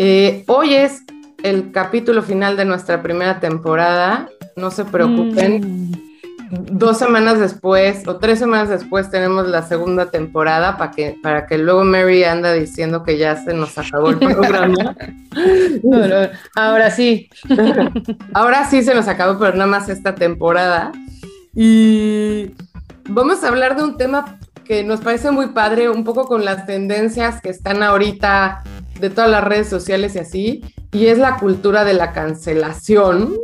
Eh, hoy es el capítulo final de nuestra primera temporada. No se preocupen. Mm. Dos semanas después o tres semanas después tenemos la segunda temporada para que, para que luego Mary anda diciendo que ya se nos acabó el programa. ahora sí. ahora sí se nos acabó, pero nada más esta temporada. Y vamos a hablar de un tema que nos parece muy padre, un poco con las tendencias que están ahorita de todas las redes sociales y así, y es la cultura de la cancelación,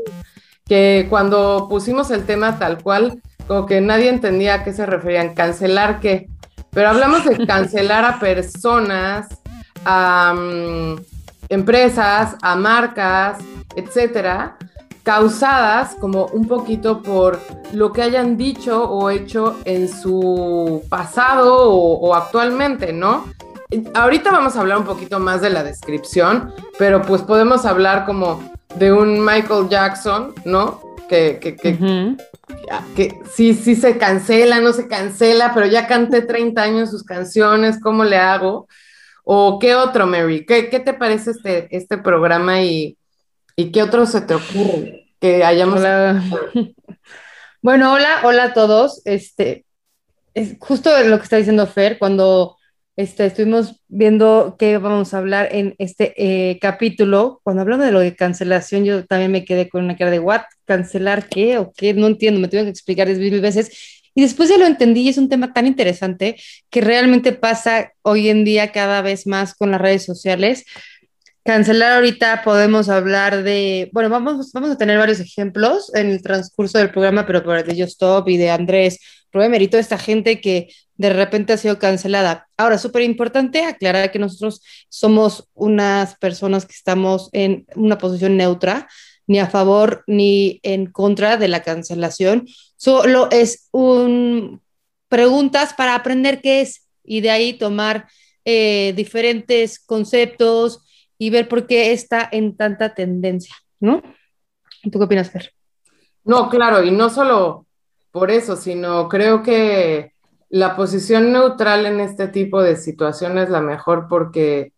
que cuando pusimos el tema tal cual, como que nadie entendía a qué se referían, cancelar qué, pero hablamos de cancelar a personas, a mm, empresas, a marcas, etcétera, causadas como un poquito por lo que hayan dicho o hecho en su pasado o, actualmente, ¿no? Ahorita vamos a hablar un poquito más de la descripción, pero pues podemos hablar como de un Michael Jackson, ¿no? Que, que, que, que, sí, sí se cancela, no se cancela, pero ya canté 30 años sus canciones, ¿cómo le hago? ¿O qué otro, Mary? ¿Qué, qué te parece este, este programa y, ¿Y qué otro se te ocurre que hayamos? Bueno, hola, hola a todos. Este, es justo lo que está diciendo Fer, cuando este, estuvimos viendo qué vamos a hablar en este eh, capítulo, cuando hablamos de lo de cancelación, yo también me quedé con una cara de, ¿what? ¿Cancelar qué o qué? No entiendo, me tuve que explicar mil veces. Y después ya lo entendí y es un tema tan interesante que realmente pasa hoy en día cada vez más con las redes sociales cancelar ahorita podemos hablar de, bueno, vamos, vamos a tener varios ejemplos en el transcurso del programa, pero por de Stop y de Andrés Rubén y toda esta gente que de repente ha sido cancelada. Ahora, súper importante aclarar que nosotros somos unas personas que estamos en una posición neutra, ni a favor ni en contra de la cancelación. Solo es un preguntas para aprender qué es y de ahí tomar eh, diferentes conceptos, y ver por qué está en tanta tendencia, ¿no? ¿Tú qué opinas, Fer? No, claro, y no solo por eso, sino creo que la posición neutral en este tipo de situaciones es la mejor porque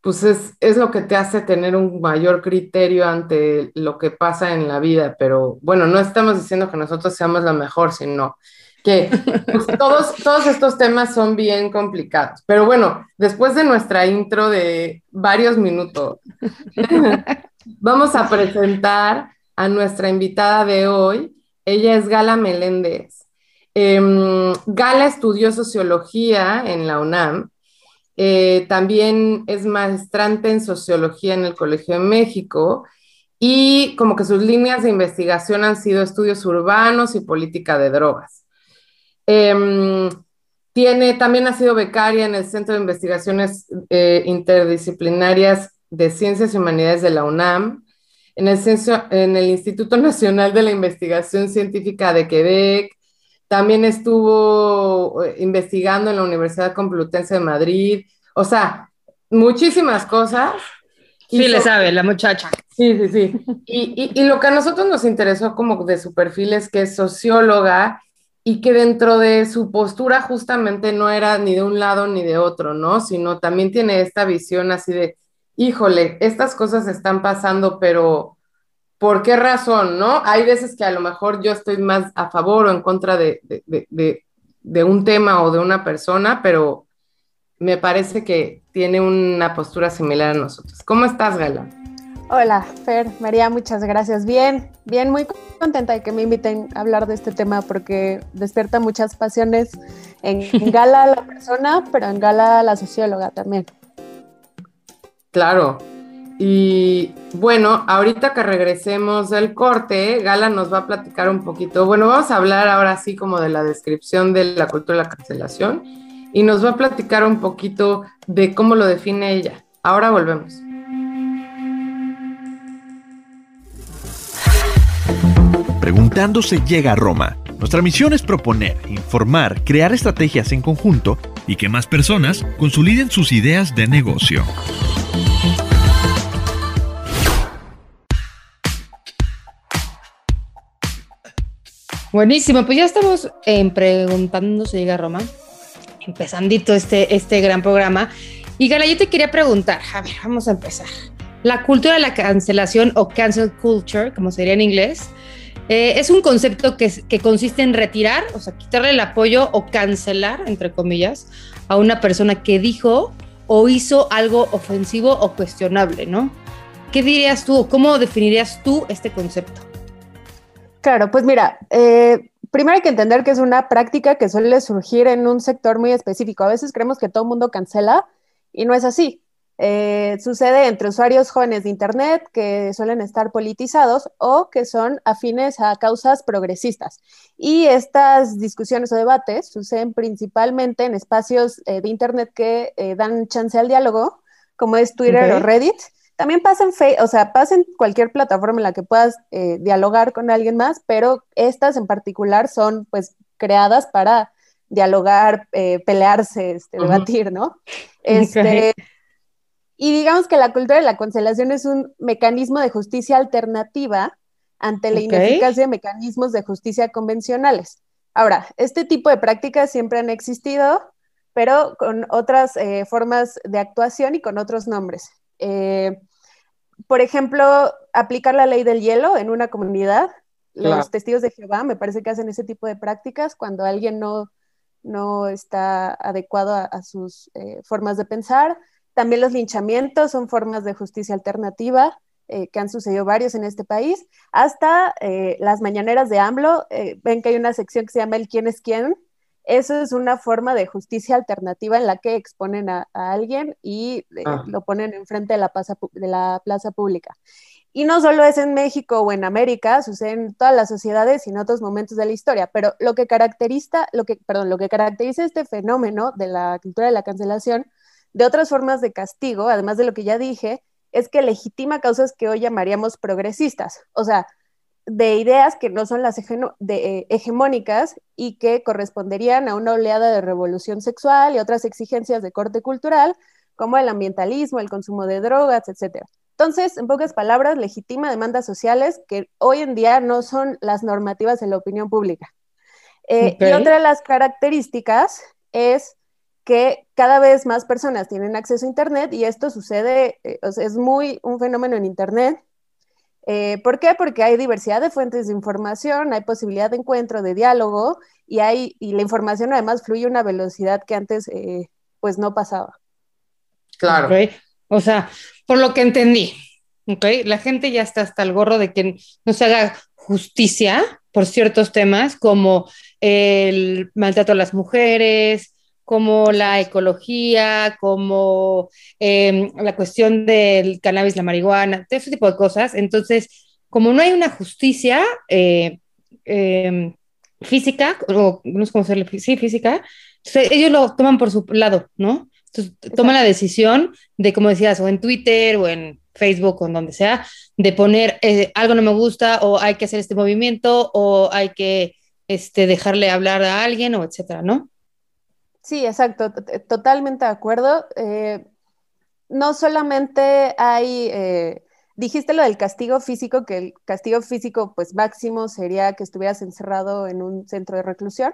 pues es, es, lo que te hace tener un mayor criterio ante lo que pasa en la vida, pero bueno, no estamos diciendo que nosotros seamos la mejor, sino que pues, todos, todos estos temas son bien complicados. Pero bueno, después de nuestra intro de varios minutos, vamos a presentar a nuestra invitada de hoy. Ella es Gala Meléndez. Em, Gala estudió sociología en la UNAM. Eh, también es maestrante en sociología en el Colegio de México y como que sus líneas de investigación han sido estudios urbanos y política de drogas. Em, tiene, también ha sido becaria en el Centro de Investigaciones eh, Interdisciplinarias de Ciencias y Humanidades de la UNAM, en el, en el Instituto Nacional de la Investigación Científica de Quebec, también estuvo eh, investigando en la Universidad Complutense de Madrid, o sea, muchísimas cosas. Sí, le sabe, la muchacha. Sí, sí, sí. Y, y, y, lo que a nosotros nos interesó como de su perfil es que es socióloga y que dentro de su postura justamente no era ni de un lado ni de otro, ¿no? Sino también tiene esta visión así de, híjole, estas cosas están pasando, pero ¿por qué razón, no? Hay veces que a lo mejor yo estoy más a favor o en contra de, de, un tema o de una persona, pero me parece que tiene una postura similar a nosotros. ¿Cómo estás, Gala? Hola, Fer, María, muchas gracias. Bien, bien, muy contenta de que me inviten a hablar de este tema porque despierta muchas pasiones en, Gala la persona, pero en Gala la socióloga también. Claro. Y bueno, ahorita que regresemos del corte, Gala nos va a platicar un poquito. Bueno, vamos a hablar ahora sí como de la descripción de la cultura de la cancelación y nos va a platicar un poquito de cómo lo define ella. Ahora volvemos. Preguntando se llega a Roma. Nuestra misión es proponer, informar, crear estrategias en conjunto y que más personas consoliden sus ideas de negocio. Buenísimo, pues ya estamos Preguntando se llega a Roma, empezandito este, este gran programa. Y Gala, yo te quería preguntar, a ver, vamos a empezar. La cultura de la cancelación o cancel culture, como sería en inglés, eh, es un concepto que, consiste en retirar, o sea, quitarle el apoyo o cancelar, entre comillas, a una persona que dijo o hizo algo ofensivo o cuestionable, ¿no? ¿Qué dirías tú o cómo definirías tú este concepto? Claro, pues mira, eh, primero hay que entender que es una práctica que suele surgir en un sector muy específico. A veces creemos que todo el mundo cancela y no es así. Eh, sucede entre usuarios jóvenes de Internet que suelen estar politizados o que son afines a causas progresistas. Y estas discusiones o debates suceden principalmente en espacios eh, de Internet que eh, dan chance al diálogo, como es Twitter o Reddit. También pasa en, o sea, pasa en cualquier plataforma en la que puedas dialogar con alguien más, pero estas en particular son pues creadas para dialogar, pelearse, este, debatir, ¿no? Este, y digamos que la cultura de la cancelación es un mecanismo de justicia alternativa ante la ineficacia de mecanismos de justicia convencionales. Ahora, este tipo de prácticas siempre han existido, pero con otras eh, formas de actuación y con otros nombres. Eh, por ejemplo, aplicar la ley del hielo en una comunidad. Los testigos de Jehová me parece que hacen ese tipo de prácticas cuando alguien no, no está adecuado a, sus eh, formas de pensar. También los linchamientos son formas de justicia alternativa eh, que han sucedido varios en este país, hasta eh, las mañaneras de AMLO. Eh, ven que hay una sección que se llama el quién es quién. Eso es una forma de justicia alternativa en la que exponen a, alguien y ah. lo ponen enfrente de la, plaza, de la plaza pública. Y no solo es en México o en América, sucede en todas las sociedades y en otros momentos de la historia, pero lo que caracteriza, lo que, perdón, lo que caracteriza este fenómeno de la cultura de la cancelación de otras formas de castigo, además de lo que ya dije, es que legitima causas que hoy llamaríamos progresistas, o sea, de ideas que no son las eh, hegemónicas y que corresponderían a una oleada de revolución sexual y otras exigencias de corte cultural, como el ambientalismo, el consumo de drogas, etc. Entonces, en pocas palabras, legitima demandas sociales que hoy en día no son las normativas de la opinión pública. Eh, y otra de las características es que cada vez más personas tienen acceso a Internet y esto sucede, eh, es muy un fenómeno en Internet. Eh, ¿Por qué? Porque hay diversidad de fuentes de información, hay posibilidad de encuentro, de diálogo y, hay, y la información además fluye a una velocidad que antes eh, pues no pasaba. Claro. O sea, por lo que entendí, okay, la gente ya está hasta el gorro de que no se haga justicia por ciertos temas como el maltrato a las mujeres, como la ecología, como em, la cuestión del cannabis, la marihuana, todo ese tipo de cosas. Entonces, como no hay una justicia eh, em, física, o no sé cómo se sí, física, ellos lo toman por su lado, ¿no? Entonces, toman la decisión de, como decías, o en Twitter o en Facebook o en donde sea, de poner eh, algo no me gusta o hay que hacer este movimiento o hay que este, dejarle hablar a alguien o etcétera, ¿no? Sí, exacto, totalmente de acuerdo. Eh, no solamente hay, eh, dijiste lo del castigo físico, que el castigo físico pues máximo sería que estuvieras encerrado en un centro de reclusión,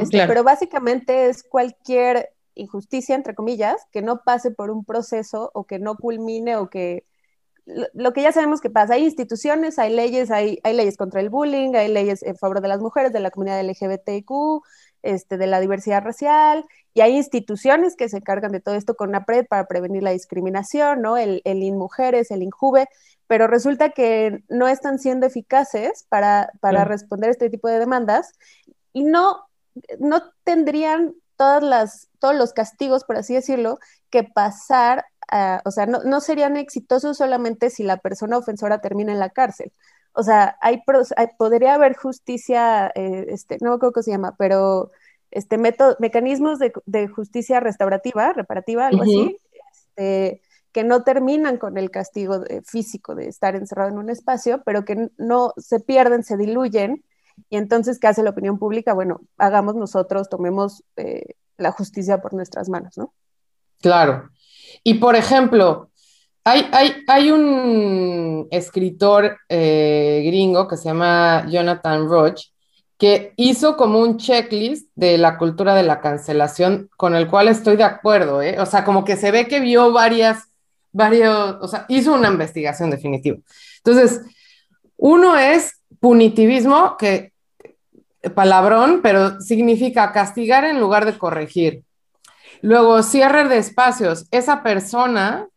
este, pero básicamente es cualquier injusticia, entre comillas, que no pase por un proceso o que no culmine o que lo, que ya sabemos que pasa, hay instituciones, hay leyes, hay, hay leyes contra el bullying, hay leyes en favor de las mujeres, de la comunidad LGBTQ, este, de la diversidad racial, y hay instituciones que se encargan de todo esto con APRED para prevenir la discriminación, ¿no? El, el INMujeres, el INJUVE, pero resulta que no están siendo eficaces para, para responder a este tipo de demandas y no, no tendrían todas las, todos los castigos, por así decirlo, que pasar, o sea, no, no, serían exitosos solamente si la persona ofensora termina en la cárcel. O sea, hay, podría haber justicia, eh, este, no me acuerdo cómo se llama, pero este método, mecanismos de, de, justicia restaurativa, reparativa, algo así, este, que no terminan con el castigo físico de estar encerrado en un espacio, pero que no se pierden, se diluyen. Y entonces, ¿qué hace la opinión pública? Bueno, hagamos nosotros, tomemos eh, la justicia por nuestras manos, ¿no? Claro. Y por ejemplo, hay, un escritor eh, gringo que se llama Jonathan Roach, que hizo como un checklist de la cultura de la cancelación, con el cual estoy de acuerdo, ¿eh? O sea, como que se ve que vio varias, varios, o sea, hizo una investigación definitiva. Entonces, uno es punitivismo, que palabrón, pero significa castigar en lugar de corregir. Luego, cierre de espacios. Esa persona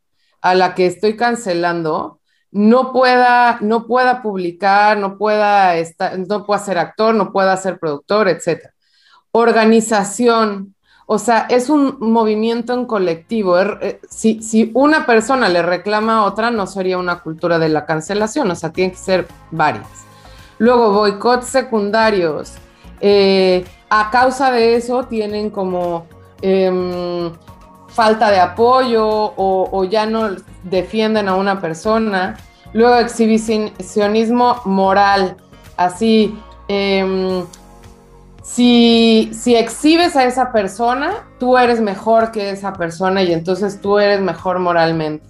a la que estoy cancelando no pueda, no pueda publicar, no pueda, estar, no pueda ser actor, no pueda ser productor, etc. Organización, o sea, es un movimiento en colectivo. Er, eh, si, si, una persona le reclama a otra, no sería una cultura de la cancelación, o sea, tienen que ser varias. Luego, boicots secundarios. Eh, a causa de eso tienen como em, falta de apoyo o, ya no defienden a una persona. Luego exhibicionismo moral, así, em, si, si exhibes a esa persona, tú eres mejor que esa persona y entonces tú eres mejor moralmente.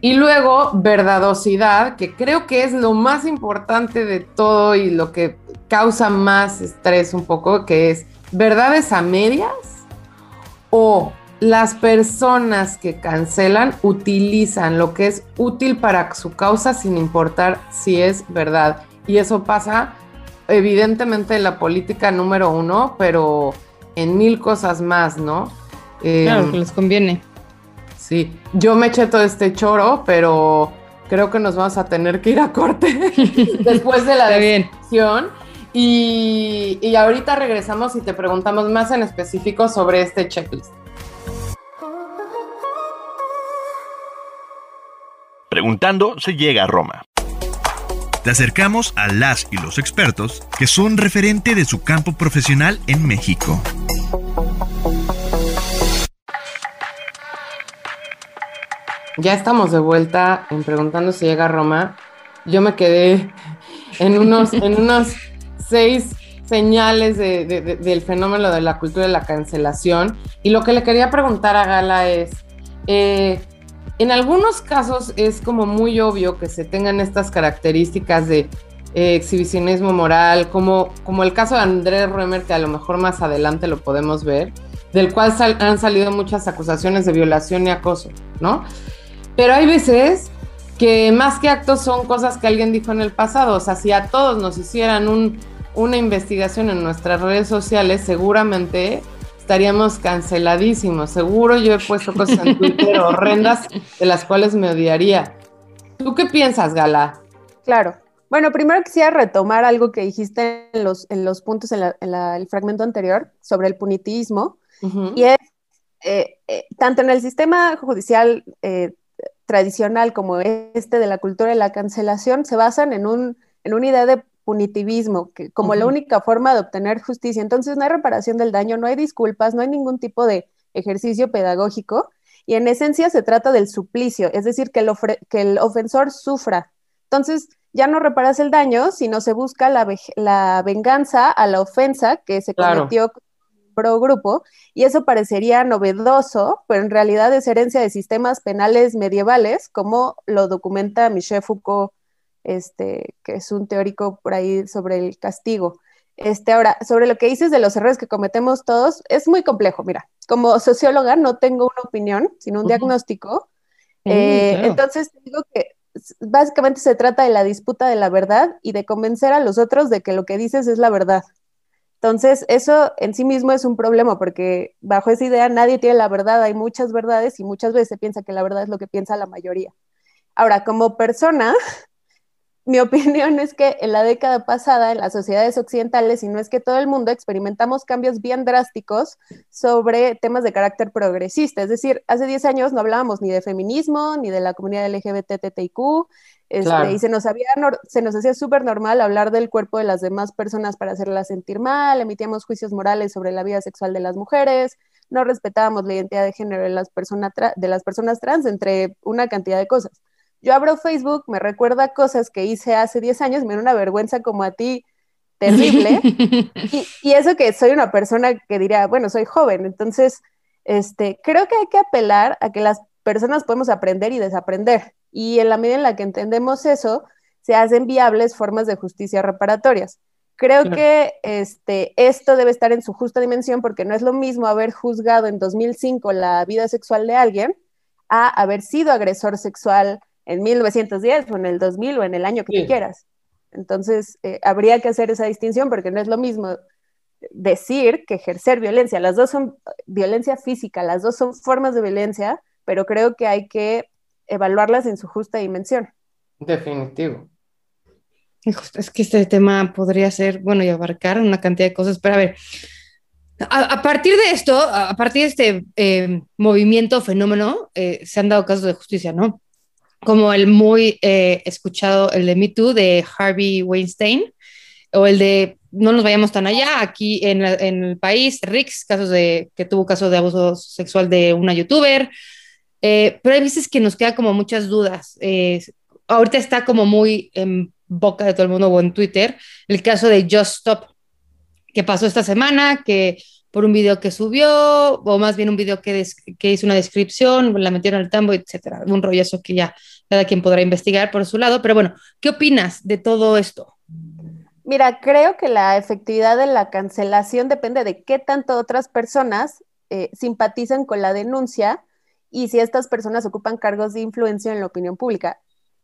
Y luego, verdadosidad, que creo que es lo más importante de todo y lo que causa más estrés un poco, que es verdades a medias o las personas que cancelan utilizan lo que es útil para su causa sin importar si es verdad. Y eso pasa evidentemente en la política número uno, pero en mil cosas más, ¿no? claro, em, que les conviene. Sí, yo me eché todo este choro, pero creo que nos vamos a tener que ir a corte después de la decisión. Y, y ahorita regresamos y te preguntamos más en específico sobre este checklist. Preguntando se llega a Roma. Te acercamos a las y los expertos que son referente de su campo profesional en México. Ya estamos de vuelta en Preguntando si llega a Roma. Yo me quedé en unos, en unos seis señales del fenómeno de la cultura de la cancelación. Y lo que le quería preguntar a Gala es, eh, en algunos casos es como muy obvio que se tengan estas características de eh, exhibicionismo moral, como, como el caso de Andrés Römer, que a lo mejor más adelante lo podemos ver, del cual han salido muchas acusaciones de violación y acoso, ¿no? Pero hay veces que más que actos son cosas que alguien dijo en el pasado, o sea, si a todos nos hicieran un, una investigación en nuestras redes sociales, seguramente estaríamos canceladísimos. Seguro yo he puesto cosas en Twitter horrendas de las cuales me odiaría. ¿Tú qué piensas, Gala? Claro. Bueno, primero quisiera retomar algo que dijiste en los, en los puntos en, el fragmento anterior sobre el punitivismo. Y es, eh, eh, tanto en el sistema judicial eh, tradicional como este de la cultura de la cancelación, se basan en, un, en una idea de punitivismo, que como la única forma de obtener justicia. Entonces no hay reparación del daño, no hay disculpas, no hay ningún tipo de ejercicio pedagógico y en esencia se trata del suplicio, es decir, que el, que el ofensor sufra. Entonces ya no reparas el daño, sino se busca la, la venganza a la ofensa que se cometió pro grupo y eso parecería novedoso, pero en realidad es herencia de sistemas penales medievales, como lo documenta Michel Foucault este, que es un teórico por ahí sobre el castigo. Este, ahora, sobre lo que dices de los errores que cometemos todos, es muy complejo. Mira, como socióloga no tengo una opinión, sino un diagnóstico. Eh, entonces, digo que básicamente se trata de la disputa de la verdad y de convencer a los otros de que lo que dices es la verdad. Entonces, eso en sí mismo es un problema porque bajo esa idea nadie tiene la verdad, hay muchas verdades y muchas veces se piensa que la verdad es lo que piensa la mayoría. Ahora, como persona, mi opinión es que en la década pasada, en las sociedades occidentales, y no es que todo el mundo, experimentamos cambios bien drásticos sobre temas de carácter progresista. Es decir, hace 10 años no hablábamos ni de feminismo, ni de la comunidad LGBTTIQ, este, y se nos, había, se nos hacía súper normal hablar del cuerpo de las demás personas para hacerlas sentir mal, emitíamos juicios morales sobre la vida sexual de las mujeres, no respetábamos la identidad de género de las, de las personas trans, entre una cantidad de cosas. Yo abro Facebook, me recuerda cosas que hice hace 10 años, me da una vergüenza como a ti terrible. y, eso que soy una persona que diría, bueno, soy joven, entonces este, creo que hay que apelar a que las personas podemos aprender y desaprender. Y en la medida en la que entendemos eso, se hacen viables formas de justicia reparatorias. Creo que este, esto debe estar en su justa dimensión porque no es lo mismo haber juzgado en 2005 la vida sexual de alguien a haber sido agresor sexual en 1910 o en el 2000 o en el año que quieras. Entonces, eh, habría que hacer esa distinción porque no es lo mismo decir que ejercer violencia. Las dos son violencia física, las dos son formas de violencia, pero creo que hay que evaluarlas en su justa dimensión. Definitivo. Es que este tema podría ser, bueno, y abarcar una cantidad de cosas, pero a ver, a, partir de esto, a partir de este eh, movimiento, fenómeno, eh, se han dado casos de justicia, ¿no? Como el muy eh, escuchado, el de Me Too de Harvey Weinstein, o el de No nos vayamos tan allá, aquí en, el país, Rix, casos de, que tuvo caso de abuso sexual de una youtuber, eh, pero hay veces que nos queda como muchas dudas. Eh, ahorita está como muy en boca de todo el mundo o en Twitter el caso de Just Stop, que pasó esta semana, que por un video que subió, o más bien un video que, que hizo una descripción, la metieron al tambo, etcétera. Un rollazo que ya cada quien podrá investigar por su lado. Pero bueno, ¿qué opinas de todo esto? Mira, creo que la efectividad de la cancelación depende de qué tanto otras personas eh, simpatizan con la denuncia y si estas personas ocupan cargos de influencia en la opinión pública.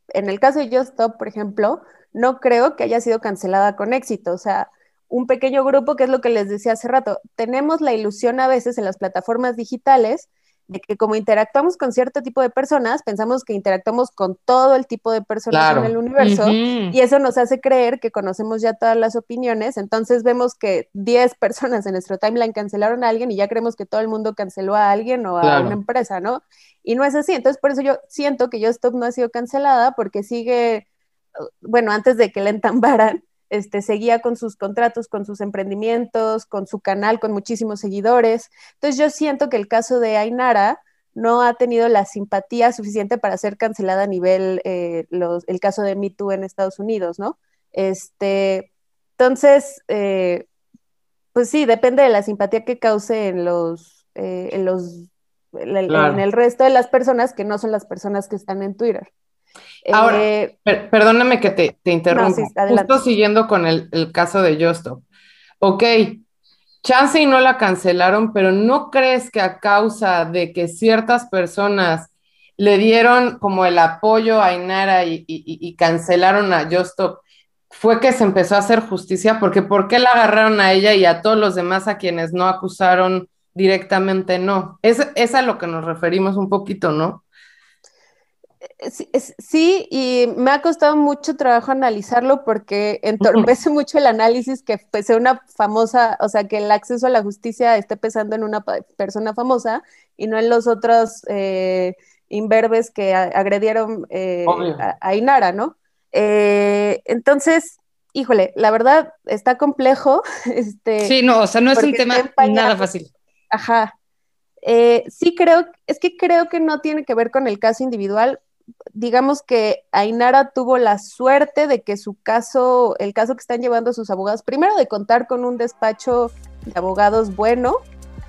En el caso de Just por ejemplo, no creo que haya sido cancelada con éxito. O sea, un pequeño grupo, que es lo que les decía hace rato. Tenemos la ilusión a veces en las plataformas digitales de que como interactuamos con cierto tipo de personas, pensamos que interactuamos con todo el tipo de personas en el universo y eso nos hace creer que conocemos ya todas las opiniones, entonces vemos que 10 personas en nuestro timeline cancelaron a alguien y ya creemos que todo el mundo canceló a alguien o a una empresa, ¿no? Y no es así, entonces por eso yo siento que Stop no ha sido cancelada porque sigue, bueno, antes de que la entambaran, este, seguía con sus contratos, con sus emprendimientos, con su canal, con muchísimos seguidores. Entonces yo siento que el caso de Ainara no ha tenido la simpatía suficiente para ser cancelada a nivel eh, el caso de Me Too en Estados Unidos, ¿no? Este, entonces, eh, pues sí, depende de la simpatía que cause en los, eh, en los, en el resto de las personas que no son las personas que están en Twitter. Ahora, eh, perdóname que te, te interrumpa. Justo siguiendo con el, el caso de Justo. Ok, chance y no la cancelaron, pero ¿no crees que a causa de que ciertas personas le dieron como el apoyo a Inara y, y, y cancelaron a Justo, fue que se empezó a hacer justicia? Porque ¿por qué la agarraron a ella y a todos los demás a quienes no acusaron directamente no? Es, es a lo que nos referimos un poquito, ¿no? Sí, y me ha costado mucho trabajo analizarlo porque entorpece mucho el análisis que sea una famosa, o sea, que el acceso a la justicia esté pesando en una persona famosa y no en los otros eh, imberbes que agredieron eh, a, Inara, ¿no? Eh, entonces, híjole, la verdad está complejo. Este, sí, no, o sea, no es un tema nada fácil. Ajá. sí creo, es que creo que no tiene que ver con el caso individual, digamos que Ainara tuvo la suerte de que su caso, el caso que están llevando sus abogados, primero de contar con un despacho de abogados bueno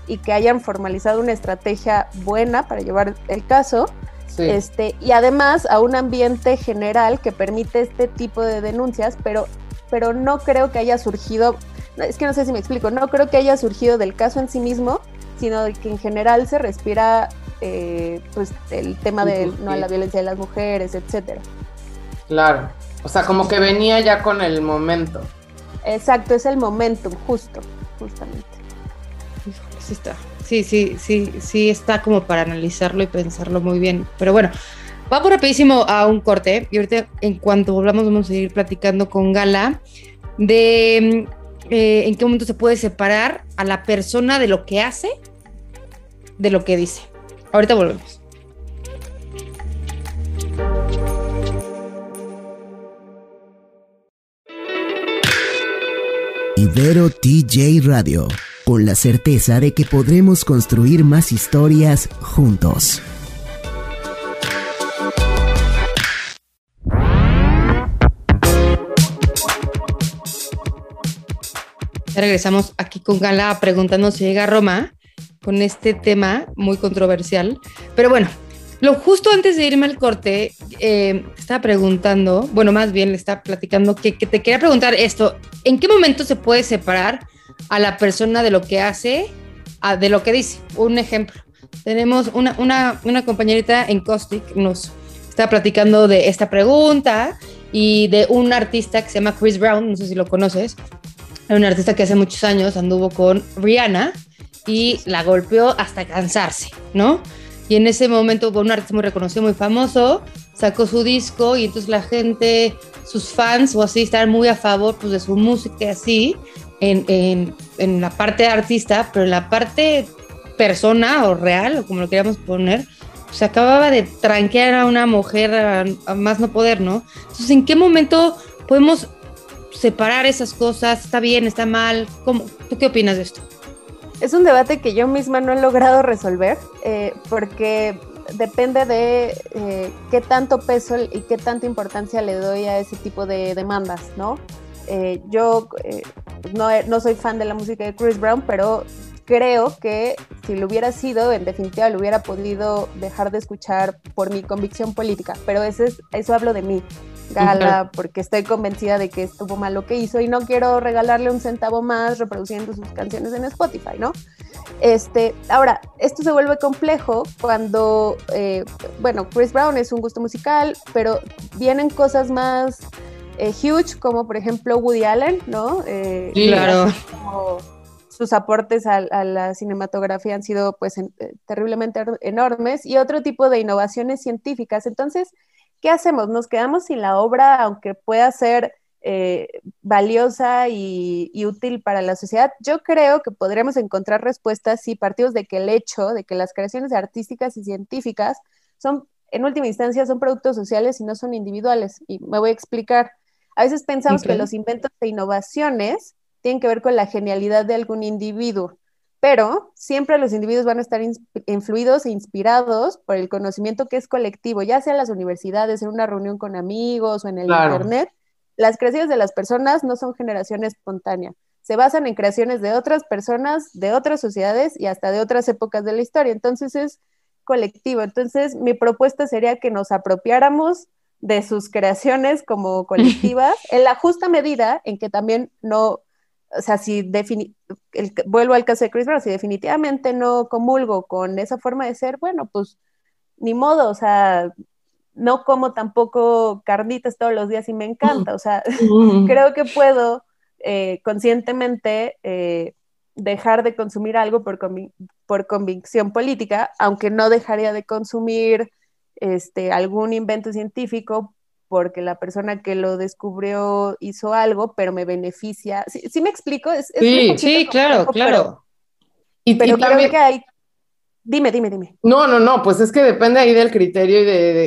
y que hayan formalizado una estrategia buena para llevar el caso. Este, y además a un ambiente general que permite este tipo de denuncias, pero, pero no creo que haya surgido, es que no sé si me explico, no creo que haya surgido del caso en sí mismo, sino de que en general se respira eh, pues el tema de no, la violencia de las mujeres, etcétera. Claro, o sea, como que venía ya con el momento. Exacto, es el momentum, justo, justamente. Sí está. Sí, sí, sí, sí está como para analizarlo y pensarlo muy bien. Pero bueno, vamos rapidísimo a un corte y ahorita en cuanto volvamos vamos a seguir platicando con Gala de eh, en qué momento se puede separar a la persona de lo que hace de lo que dice. Ahorita volvemos. Ibero TJ Radio, con la certeza de que podremos construir más historias juntos. Regresamos aquí con Gala preguntando si llega a Roma con este tema muy controversial. Pero bueno, lo justo antes de irme al corte, eh, estaba preguntando, bueno, más bien le estaba platicando que, te quería preguntar esto, ¿en qué momento se puede separar a la persona de lo que hace, a, de lo que dice? Un ejemplo, tenemos una, una, una compañerita en Caustic, nos está platicando de esta pregunta y de un artista que se llama Chris Brown, no sé si lo conoces, un artista que hace muchos años anduvo con Rihanna y la golpeó hasta cansarse, ¿no? Y en ese momento, un artista muy reconocido, muy famoso, sacó su disco y entonces la gente, sus fans o así, estaban muy a favor pues, de su música así, en, en, en, la parte artista, pero en la parte persona o real, o como lo queríamos poner, se acababa de tranquear a una mujer a, a más no poder, ¿no? Entonces, ¿en qué momento podemos separar esas cosas? ¿Está bien? ¿Está mal? ¿Cómo? ¿Tú qué opinas de esto? Es un debate que yo misma no he logrado resolver eh, porque depende de eh, qué tanto peso y qué tanta importancia le doy a ese tipo de demandas, ¿no? Eh, yo no, no, soy fan de la música de Chris Brown, pero creo que si lo hubiera sido, en definitiva lo hubiera podido dejar de escuchar por mi convicción política, pero eso, es, eso hablo de mí. Gala, porque estoy convencida de que estuvo mal lo que hizo y no quiero regalarle un centavo más reproduciendo sus canciones en Spotify, ¿no? Este, ahora, esto se vuelve complejo cuando, eh, bueno, Chris Brown es un gusto musical, pero vienen cosas más eh, huge, como por ejemplo Woody Allen, ¿no? Eh, claro. sus aportes a, la cinematografía han sido pues terriblemente enormes y otro tipo de innovaciones científicas. Entonces, ¿qué hacemos? ¿Nos quedamos sin la obra, aunque pueda ser eh, valiosa y, útil para la sociedad? Yo creo que podremos encontrar respuestas si partimos de que el hecho de que las creaciones artísticas y científicas son, en última instancia, son productos sociales y no son individuales. Y me voy a explicar. A veces pensamos que los inventos e innovaciones tienen que ver con la genialidad de algún individuo pero siempre los individuos van a estar influidos e inspirados por el conocimiento que es colectivo, ya sea en las universidades, en una reunión con amigos o en el Internet. Las creaciones de las personas no son generación espontánea, se basan en creaciones de otras personas, de otras sociedades y hasta de otras épocas de la historia. Entonces es colectivo. Entonces mi propuesta sería que nos apropiáramos de sus creaciones como colectivas en la justa medida en que también no o sea, si vuelvo al caso de Chris Brown, si definitivamente no comulgo con esa forma de ser, bueno, pues ni modo, o sea, no como tampoco carnitas todos los días y me encanta, o sea, creo que puedo eh, conscientemente eh, dejar de consumir algo por, por convicción política, aunque no dejaría de consumir este, algún invento científico porque la persona que lo descubrió hizo algo, pero me beneficia. ¿Sí, me explico? sí, sí, claro, claro. y, pero creo que hay... Dime, dime, dime. No, no, no, pues es que depende ahí del criterio y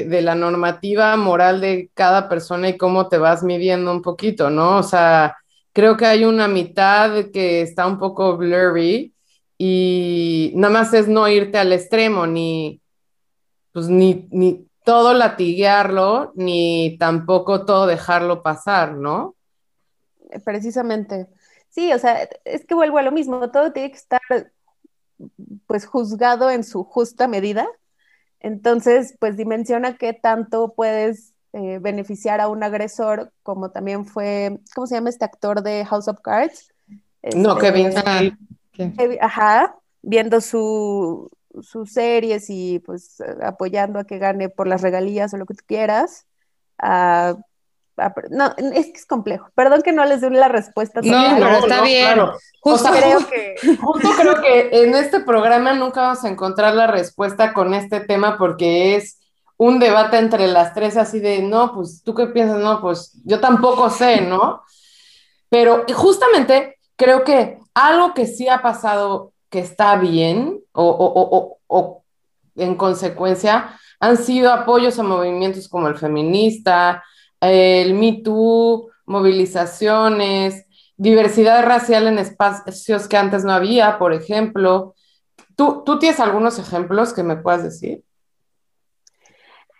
de, la normativa moral de cada persona y cómo te vas midiendo un poquito, ¿no? O sea, creo que hay una mitad que está un poco blurry y nada más es no irte al extremo, ni, pues ni, ni todo latiguearlo ni tampoco todo dejarlo pasar, ¿no? Precisamente. Sí, o sea, es que vuelvo a lo mismo, todo tiene que estar pues juzgado en su justa medida. Entonces, pues dimensiona qué tanto puedes eh, beneficiar a un agresor, como también fue, ¿cómo se llama este actor de House of Cards? no, Kevin. Kevin ajá, viendo su, sus series y pues apoyando a que gane por las regalías o lo que tú quieras, a no, es que es complejo. Perdón que no les dé la respuesta. No, pero está bien. Justo, creo que... justo creo que en este programa nunca vamos a encontrar la respuesta con este tema porque es un debate entre las tres así de, no, pues tú qué piensas, no, pues yo tampoco sé, ¿no? Pero justamente creo que algo que sí ha pasado que está bien o, o en consecuencia han sido apoyos a movimientos como el feminista, el Me Too, movilizaciones, diversidad racial en espacios que antes no había, por ejemplo. ¿Tú, ¿Tú tienes algunos ejemplos que me puedas decir?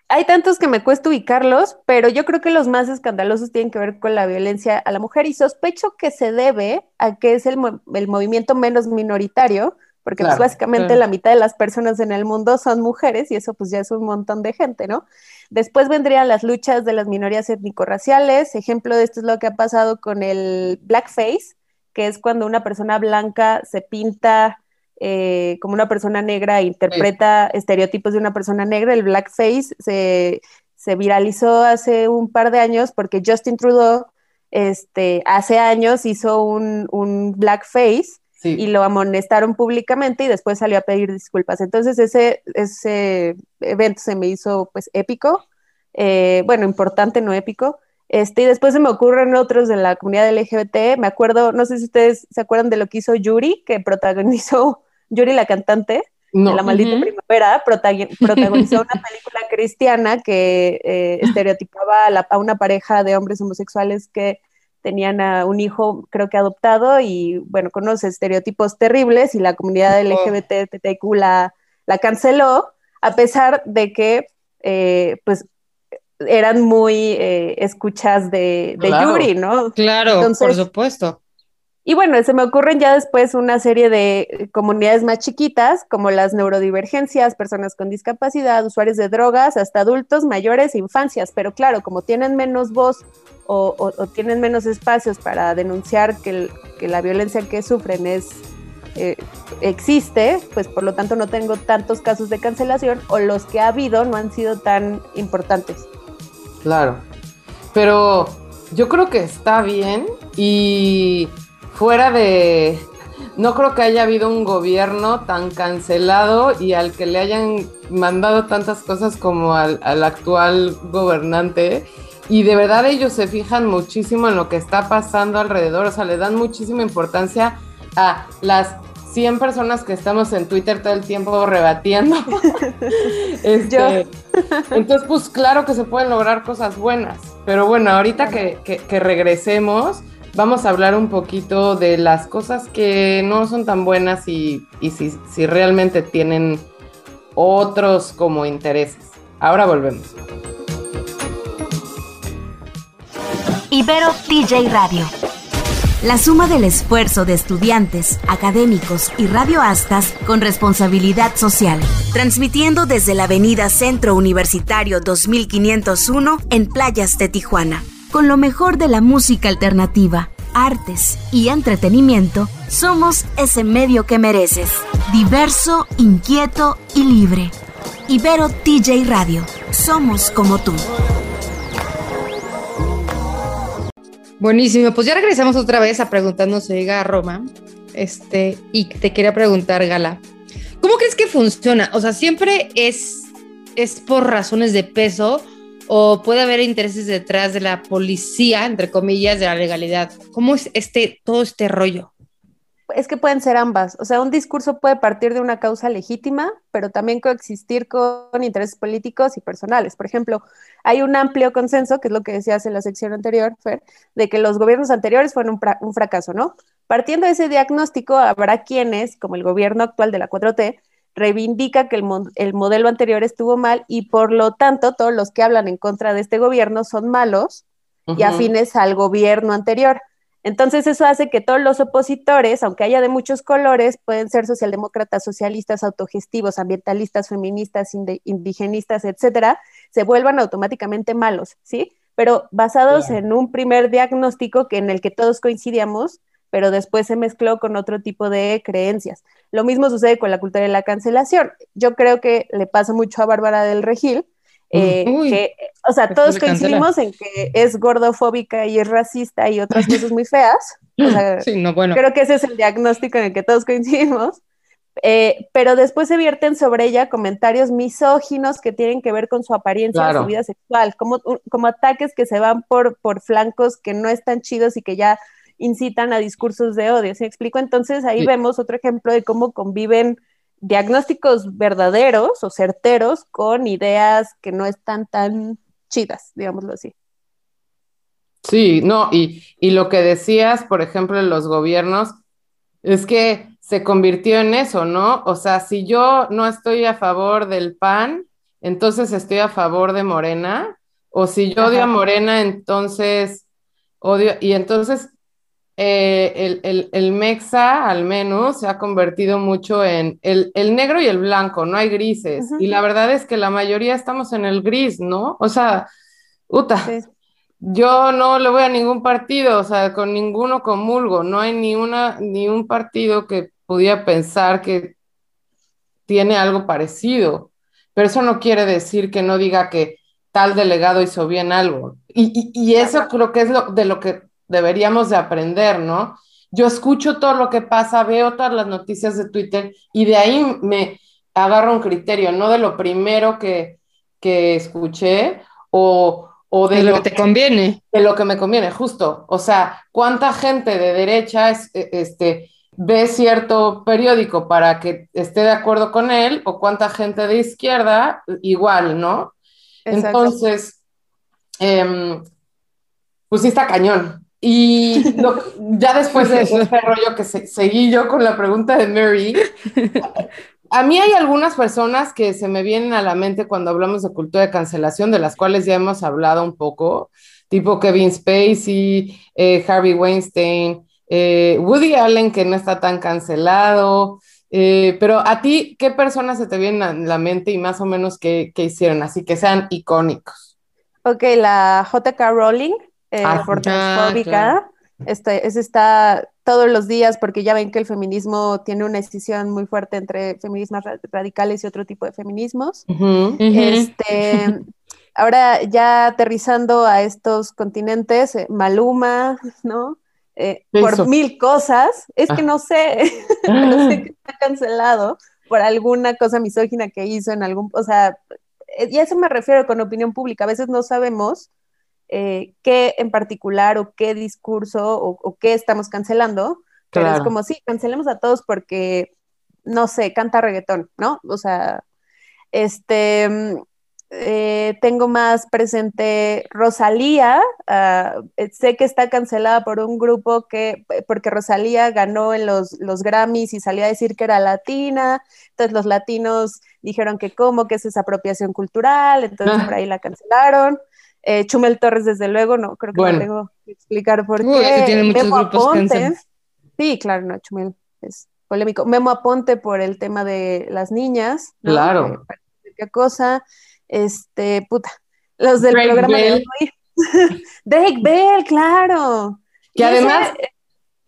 Hay tantos que me cuesta ubicarlos, pero yo creo que los más escandalosos tienen que ver con la violencia a la mujer y sospecho que se debe a que es el, el movimiento menos minoritario, porque pues, básicamente la mitad de las personas en el mundo son mujeres y eso pues ya es un montón de gente, ¿no? Después vendrían las luchas de las minorías étnico-raciales, ejemplo de esto es lo que ha pasado con el blackface, que es cuando una persona blanca se pinta eh, como una persona negra interpreta estereotipos de una persona negra, el blackface se, se viralizó hace un par de años porque Justin Trudeau este, hace años hizo un, un blackface y lo amonestaron públicamente y después salió a pedir disculpas. Entonces ese, ese evento se me hizo pues épico, eh, bueno, importante, no épico. Este, y después se me ocurren otros de la comunidad LGBT. Me acuerdo, no sé si ustedes se acuerdan de lo que hizo Yuri, que protagonizó Yuri la cantante de La Maldita Primavera, protagonizó una película cristiana que eh, estereotipaba a, una pareja de hombres homosexuales que tenían a un hijo, creo que adoptado, y bueno, con unos estereotipos terribles, y la comunidad LGBTQ la, la canceló, a pesar de que, eh, pues, eran muy eh, escuchas de, Yuri, ¿no? Claro, por supuesto. Y bueno, se me ocurren ya después una serie de comunidades más chiquitas, como las neurodivergencias, personas con discapacidad, usuarios de drogas, hasta adultos, mayores, infancias. Pero claro, como tienen menos voz o, tienen menos espacios para denunciar que, la violencia que sufren es eh, existe, pues por lo tanto no tengo tantos casos de cancelación o los que ha habido no han sido tan importantes. Claro, pero yo creo que está bien y fuera de... No creo que haya habido un gobierno tan cancelado y al que le hayan mandado tantas cosas como al, al actual gobernante y de verdad ellos se fijan muchísimo en lo que está pasando alrededor, o sea, le dan muchísima importancia a las 100 personas que estamos en Twitter todo el tiempo rebatiendo. este, entonces, pues claro que se pueden lograr cosas buenas, pero bueno, ahorita que, que, regresemos, vamos a hablar un poquito de las cosas que no son tan buenas y, si, si realmente tienen otros como intereses. Ahora volvemos. Ibero TJ Radio. La suma del esfuerzo de estudiantes, académicos y radioastas con responsabilidad social, transmitiendo desde la Avenida Centro Universitario 2501 en Playas de Tijuana. Con lo mejor de la música alternativa, artes y entretenimiento, somos ese medio que mereces. Diverso, inquieto y libre. Ibero TJ Radio. Somos como tú. Buenísimo, pues ya regresamos otra vez a preguntarnos, llega a Roma, este, y te quería preguntar, Gala, ¿cómo crees que funciona? O sea, siempre es, es por razones de peso o puede haber intereses detrás de la policía, entre comillas, de la legalidad. ¿Cómo es este, todo este rollo? es que pueden ser ambas. O sea, un discurso puede partir de una causa legítima, pero también coexistir con intereses políticos y personales. Por ejemplo, hay un amplio consenso, que es lo que decías en la sección anterior, Fer, de que los gobiernos anteriores fueron un, fracaso, ¿no? Partiendo de ese diagnóstico, habrá quienes, como el gobierno actual de la 4T, reivindica que el, el modelo anterior estuvo mal y por lo tanto todos los que hablan en contra de este gobierno son malos y afines al gobierno anterior. Entonces eso hace que todos los opositores, aunque haya de muchos colores, pueden ser socialdemócratas, socialistas, autogestivos, ambientalistas, feministas, indigenistas, etcétera, se vuelvan automáticamente malos, ¿sí? Pero basados en un primer diagnóstico que en el que todos coincidíamos, pero después se mezcló con otro tipo de creencias. Lo mismo sucede con la cultura de la cancelación. Yo creo que le pasa mucho a Bárbara del Regil, eh, que O sea, todos coincidimos en que es gordofóbica y es racista y otras cosas muy feas. O sea, Sí, no, bueno. creo que ese es el diagnóstico en el que todos coincidimos. Eh, pero después se vierten sobre ella comentarios misóginos que tienen que ver con su apariencia Claro. su vida sexual, como, como ataques que se van por, por flancos que no están chidos y que ya incitan a discursos de odio. ¿Se me explico? Entonces ahí Sí. vemos otro ejemplo de cómo conviven diagnósticos verdaderos o certeros con ideas que no están tan chidas, digámoslo así. Sí, no, y, y lo que decías, por ejemplo, en los gobiernos, es que se convirtió en eso, ¿no? O sea, si yo no estoy a favor del PAN, entonces estoy a favor de Morena, o si yo odio a. Morena, entonces odio, y entonces eh, el, el, el mexa al menos se ha convertido mucho en el, el negro y el blanco, no hay grises, y la verdad es que la mayoría estamos en el gris, ¿no? O sea, uta. Sí. Yo no le voy a ningún partido, o sea, con ninguno comulgo. No hay ni una, ni un partido que pudiera pensar que tiene algo parecido. Pero eso no quiere decir que no diga que tal delegado hizo bien algo. Y, y- y eso creo que es lo, de lo que deberíamos de aprender, ¿no? Yo escucho todo lo que pasa, veo todas las noticias de Twitter y de ahí me agarro un criterio, no de lo primero que, que escuché o, o de lo que te conviene. de lo que me conviene, justo. O sea, ¿cuánta gente de derecha es, e- este, ve cierto periódico para que esté de acuerdo con él o cuánta gente de izquierda igual, ¿no? Exacto. Entonces, em, pues sí está cañón. Y ya después de ese rollo que se- seguí yo con la pregunta de Mary, a mí hay algunas personas que se me vienen a la mente cuando hablamos de cultura de cancelación, de las cuales ya hemos hablado un poco, tipo Kevin Spacey, eh, Harvey Weinstein, eh, Woody Allen, que no está tan cancelado. eh, pero a ti, ¿qué personas se te vienen a la mente y más o menos qué, qué hicieron? Así que sean icónicos. Ok, la JK Rowling, eh, Ah, por ah, transfóbica, claro. este, ese está todos los días porque ya ven que el feminismo tiene una escisión muy fuerte entre feminismos ra- radicales y otro tipo de feminismos. Ujú. Ujú. Este, ahora ya aterrizando a estos continentes, eh, Maluma, ¿no? Eh, ¿Qué por hizo? mil cosas, es que Ah. no sé, pero sé que está cancelado por alguna cosa misógina que hizo en algún, o sea, eh, y a eso me refiero con opinión pública, a veces no sabemos eh, qué en particular o qué discurso o, o qué estamos cancelando, pero Claro. es como, sí, cancelemos a todos porque, no sé, canta reggaetón, ¿no? O sea, este, mm, eh, tengo más presente Rosalía, eh, sé que está cancelada por un grupo que, porque Rosalía ganó en los, los Grammys y salió a decir que era latina, entonces los latinos dijeron que cómo, que es apropiación cultural, entonces Ah. por ahí la cancelaron. Eh, Chumel Torres, desde luego, no creo que Bueno. no tengo que explicar por Uy, qué. tiene muchos Memo grupos Aponte. Sí, claro, no, Chumel es polémico. Memo Aponte por el tema de las niñas. Claro. Qué cosa. Este, puta. Los del Drake programa Bell. de hoy. Drake Bell, claro. Que Y ese además-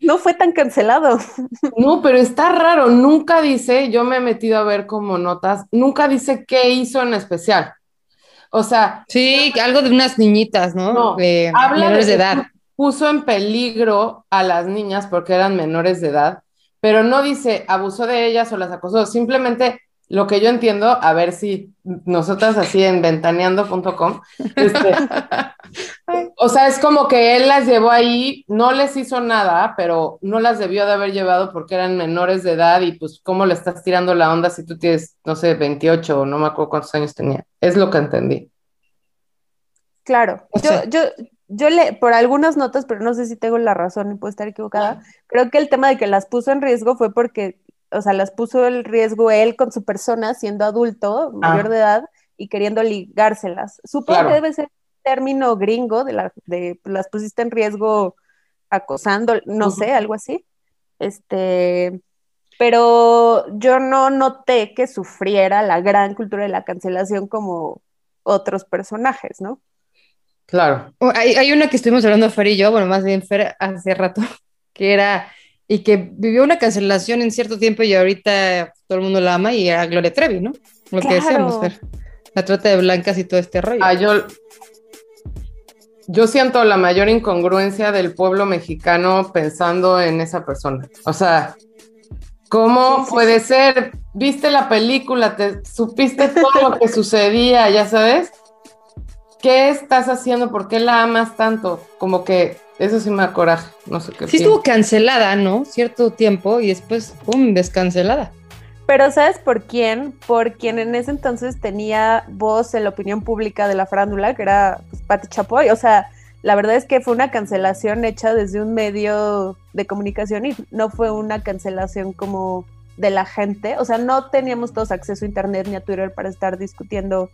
no fue tan cancelado. No, pero está raro, nunca dice, yo me he metido a ver como notas, nunca dice qué hizo en especial. O sea, Sí, algo de unas niñitas, ¿no? No, de habla menores de que edad. Puso en peligro a las niñas porque eran menores de edad, pero no dice abusó de ellas o las acosó, simplemente lo que yo entiendo, a ver si nosotras así en ventaneando.com, este, o sea, es como que él las llevó ahí, no les hizo nada, pero no las debió de haber llevado porque eran menores de edad y pues cómo le estás tirando la onda si tú tienes, no sé, 28 o no me acuerdo cuántos años tenía. Es lo que entendí. Claro. O Yo, sea- yo, yo le, por algunas notas, pero no sé si tengo la razón y puedo estar equivocada, creo que el tema de que las puso en riesgo fue porque, o sea, las puso el riesgo él con su persona siendo adulto, mayor Ah. de edad, y queriendo ligárselas. Supongo Claro. que debe ser un término gringo de, la, de las pusiste en riesgo acosando, no Ujú. sé, algo así. Este, pero yo no noté que sufriera la gran cultura de la cancelación como otros personajes, ¿no? Claro. Hay, hay una que estuvimos hablando Fer y yo, bueno, más bien Fer hace rato, que era, y que vivió una cancelación en cierto tiempo y ahorita todo el mundo la ama y era Gloria Trevi, ¿no? Lo que decíamos, Fer. La trata de blancas y todo este rollo. Ah, yo, yo siento la mayor incongruencia del pueblo mexicano pensando en esa persona. O sea, ¿cómo puede ser? ¿Viste la película? ¿Te supiste todo lo que sucedía? ¿Ya sabes? ¿Qué estás haciendo? ¿Por qué la amas tanto? Como que eso sí me da coraje. No sé qué. Sí estuvo cancelada, ¿no? Cierto tiempo y después, ¡pum!, descancelada. Pero ¿sabes por quién? Por quien en ese entonces tenía voz en la opinión pública de la farándula, que era pues, Pati Chapoy. O sea, la verdad es que fue una cancelación hecha desde un medio de comunicación y no fue una cancelación como de la gente. O sea, no teníamos todos acceso a internet ni a Twitter para estar discutiendo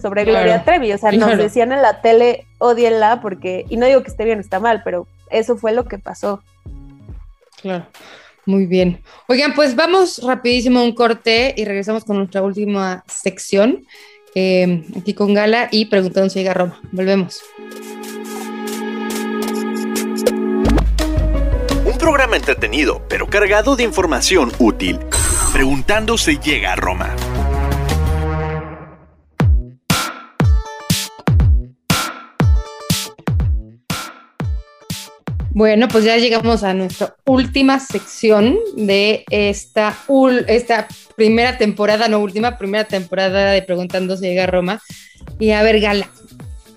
sobre Gloria Trevi. O sea, nos decían en la tele, odienla porque, y no digo que esté bien o está mal, pero eso fue lo que pasó. Claro. Muy bien. Oigan, pues vamos rapidísimo a un corte y regresamos con nuestra última sección, eh, aquí con Gala y preguntando si llega a Roma. Volvemos. Programa entretenido, pero cargado de información útil. Preguntando si llega a Roma. Bueno, pues ya llegamos a nuestra última sección de esta, esta primera temporada, no última, primera temporada de Preguntando si llega a Roma. Y a ver, Gala,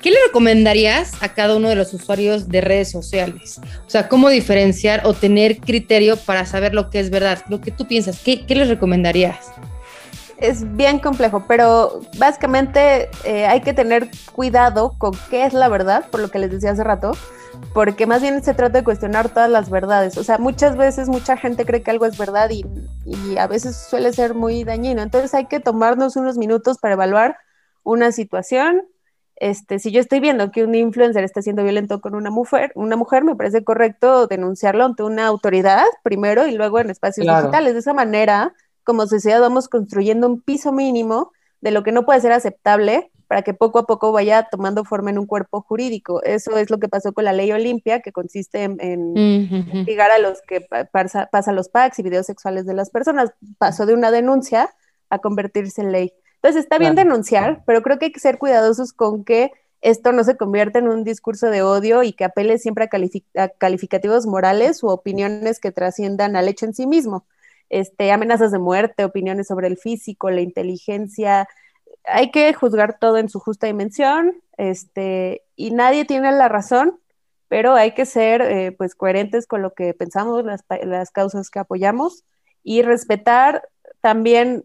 ¿qué le recomendarías a cada uno de los usuarios de redes sociales? O sea, ¿cómo diferenciar o tener criterio para saber lo que es verdad? Lo que tú piensas, ¿qué, les recomendarías? Es bien complejo, pero básicamente eh, hay que tener cuidado con qué es la verdad, por lo que les decía hace rato porque más bien se trata de cuestionar todas las verdades. O sea, muchas veces mucha gente cree que algo es verdad y, a veces suele ser muy dañino. Entonces hay que tomarnos unos minutos para evaluar una situación. Este, si yo estoy viendo que un influencer está siendo violento con una mujer, una mujer me parece correcto denunciarlo ante una autoridad primero y luego en espacios digitales. De esa manera, como sociedad, vamos construyendo un piso mínimo de lo que no puede ser aceptable para que poco a poco vaya tomando forma en un cuerpo jurídico. Eso es lo que pasó con la ley Olimpia, que consiste en, investigar a los que pasan los packs y videos sexuales de las personas. Pasó de una denuncia a convertirse en ley. Entonces está bien denunciar, pero creo que hay que ser cuidadosos con que esto no se convierta en un discurso de odio y que apele siempre a, calificativos morales u opiniones que trasciendan al hecho en sí mismo. Este, amenazas de muerte, opiniones sobre el físico, la inteligencia, hay que juzgar todo en su justa dimensión, este, y nadie tiene la razón, pero hay que ser eh, pues coherentes con lo que pensamos, las, las, causas que apoyamos y respetar también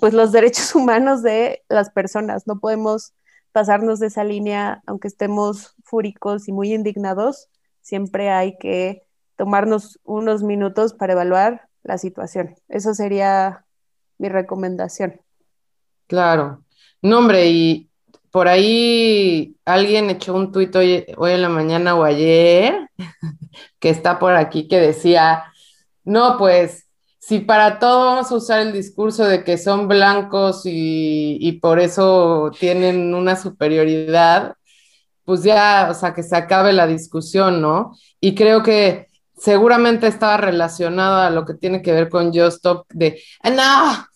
pues los derechos humanos de las personas. No podemos pasarnos de esa línea, aunque estemos fúricos y muy indignados, siempre hay que tomarnos unos minutos para evaluar la situación. Eso sería mi recomendación. Claro. No, hombre, y por ahí alguien echó un tuit hoy, hoy en la mañana o ayer, que está por aquí, que decía, no, pues, si para todo vamos a usar el discurso de que son blancos y, por eso tienen una superioridad, pues ya, o sea, que se acabe la discusión, ¿no? Y creo que seguramente estaba relacionado a lo que tiene que ver con Just Stop de, ah, no,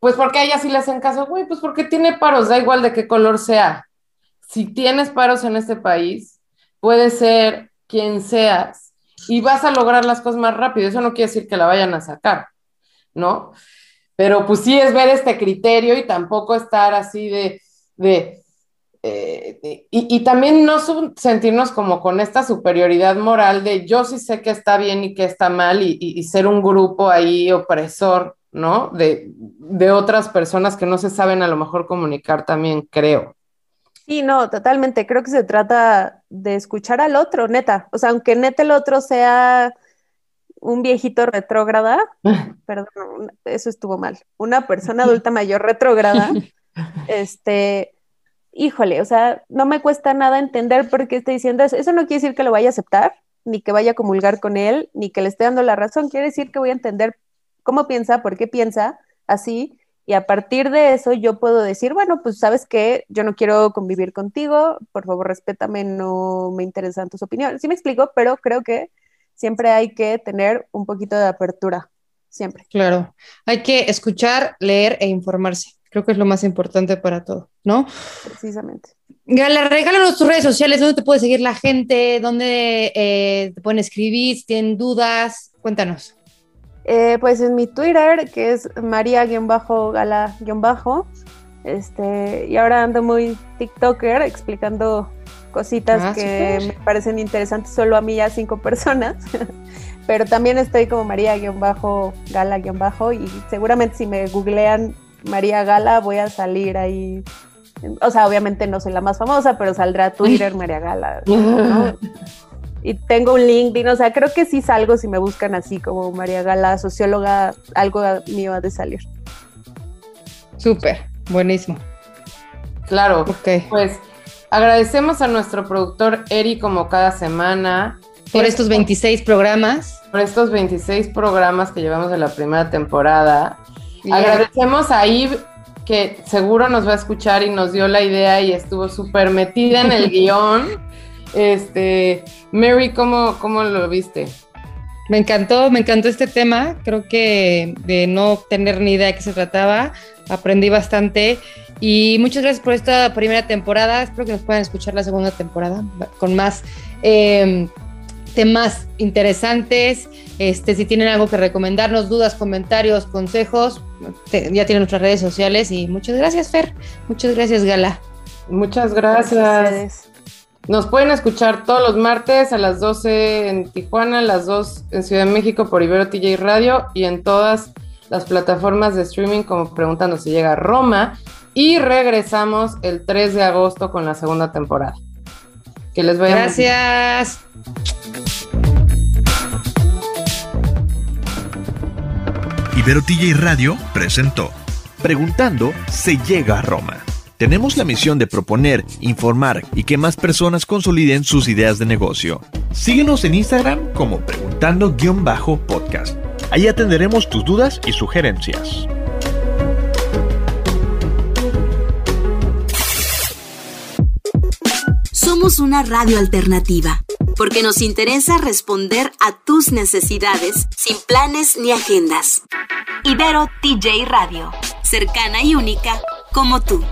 pues porque a ella sí le hacen caso, güey, pues porque tiene paros, da igual de qué color sea. Si tienes paros en este país, puede ser quien seas y vas a lograr las cosas más rápido. Eso no quiere decir que la vayan a sacar, ¿no? Pero pues sí es ver este criterio y tampoco estar así de, de, eh, y, también no sentirnos como con esta superioridad moral de yo sí sé que está bien y que está mal y ser un grupo ahí opresor ¿no? De, otras personas que no se saben a lo mejor comunicar también, creo. Sí, no, totalmente. Creo que se trata de escuchar al otro, neta. O sea, aunque neta el otro sea un viejito retrógrada, perdón, eso estuvo mal. Una persona adulta mayor retrógrada, este, híjole, o sea, no me cuesta nada entender por qué está diciendo eso. Eso no quiere decir que lo vaya a aceptar, ni que vaya a comulgar con él, ni que le esté dando la razón. Quiere decir que voy a entender cómo piensa, por qué piensa así, y a partir de eso yo puedo decir, bueno, pues sabes que yo no quiero convivir contigo, por favor respétame, no me interesan tus opiniones. Sí me explico, pero creo que siempre hay que tener un poquito de apertura, siempre. Claro, hay que escuchar, leer e informarse. Creo que es lo más importante para todo, ¿no? Precisamente. Gala, regálanos tus redes sociales, dónde te puede seguir la gente, dónde eh, te pueden escribir, si tienen dudas, cuéntanos. Eh, pues en mi Twitter, que es maría-gala-bajo, este, y ahora ando muy TikToker explicando cositas Ah, que me parecen interesantes solo a mí y a cinco personas. Pero también estoy como María-Gala-Bajo y seguramente si me googlean María Gala voy a salir ahí. O sea, obviamente no soy la más famosa, pero saldrá Twitter María Gala. ¿no? Y tengo un LinkedIn, o sea, creo que sí salgo si me buscan así como María Gala, socióloga, algo mío ha de salir. Súper, buenísimo. Claro, Ok. pues agradecemos a nuestro productor Eri como cada semana. Por Es- estos 26 programas. por estos 26 programas que llevamos de la primera temporada. Yeah. Agradecemos a Eve, que seguro nos va a escuchar y nos dio la idea y estuvo súper metida en el guion. Este, Mary, ¿cómo, ¿cómo lo viste? Me encantó, me encantó este tema. Creo que de no tener ni idea de qué se trataba, aprendí bastante. Y muchas gracias por esta primera temporada. Espero que nos puedan escuchar la segunda temporada con más eh, temas interesantes. Este, si tienen algo que recomendarnos, dudas, comentarios, consejos, te- ya tienen nuestras redes sociales. Y muchas gracias, Fer. Muchas gracias, Gala. Muchas gracias. Nos pueden escuchar todos los martes a las 12 en Tijuana, a las 2 en Ciudad de México por Ibero TJ Radio y en todas las plataformas de streaming como Preguntando si llega a Roma. Y regresamos el 3 de agosto con la segunda temporada. Que les vaya. Gracias. Ibero TJ Radio presentó Preguntando se llega a Roma. Tenemos la misión de proponer, informar y que más personas consoliden sus ideas de negocio. Síguenos en Instagram como preguntando-podcast. Ahí atenderemos tus dudas y sugerencias. Somos una radio alternativa, porque nos interesa responder a tus necesidades sin planes ni agendas. Ibero TJ Radio, cercana y única como tú.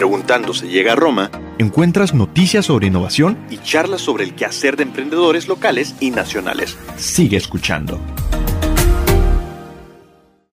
Preguntando se llega a Roma, encuentras noticias sobre innovación y charlas sobre el quehacer de emprendedores locales y nacionales. Sigue escuchando.